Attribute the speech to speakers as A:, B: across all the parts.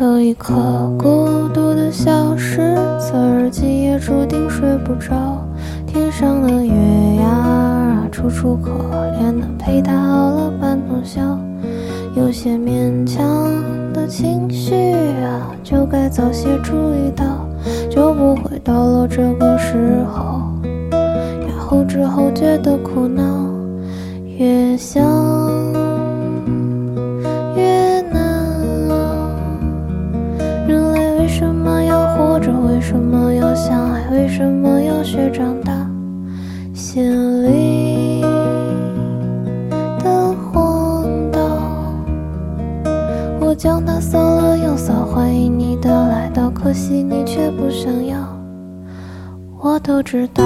A: 有一颗孤独的消失，侧耳今夜注定睡不着。天上的月牙啊，楚楚可怜的陪他熬了半通宵。有些勉强的情绪啊，就该早些注意到，就不会到了这个时候，呀后知后觉的苦恼。越想。什么要相爱？为什么要学长大？心里的荒岛，我将它扫了又扫，欢迎你的来到，可惜你却不想要。我都知道。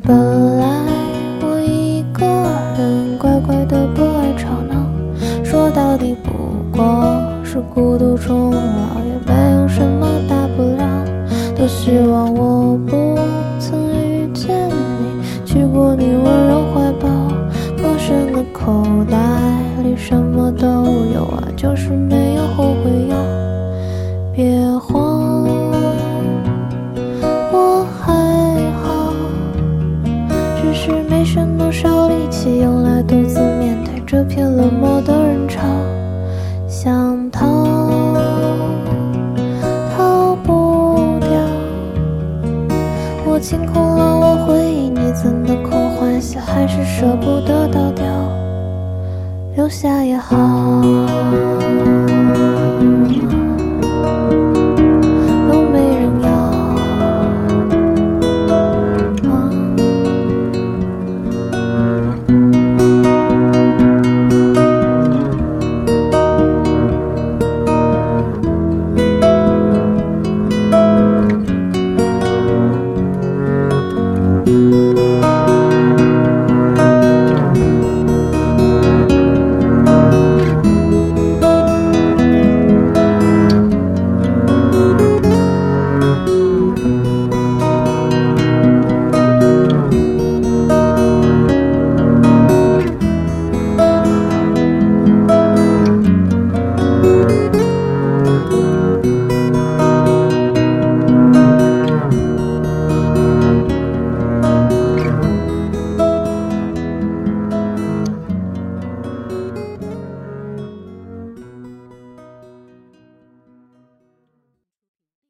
A: 本来我一个人乖乖的不爱吵闹，说到底不过是孤独终老，也没有什么大不了。多希望我不曾遇见你，去过你温柔怀抱，陌生的口袋里什么都有啊，就是没清空了我回忆，你怎的空欢喜，还是舍不得倒掉，留下也好。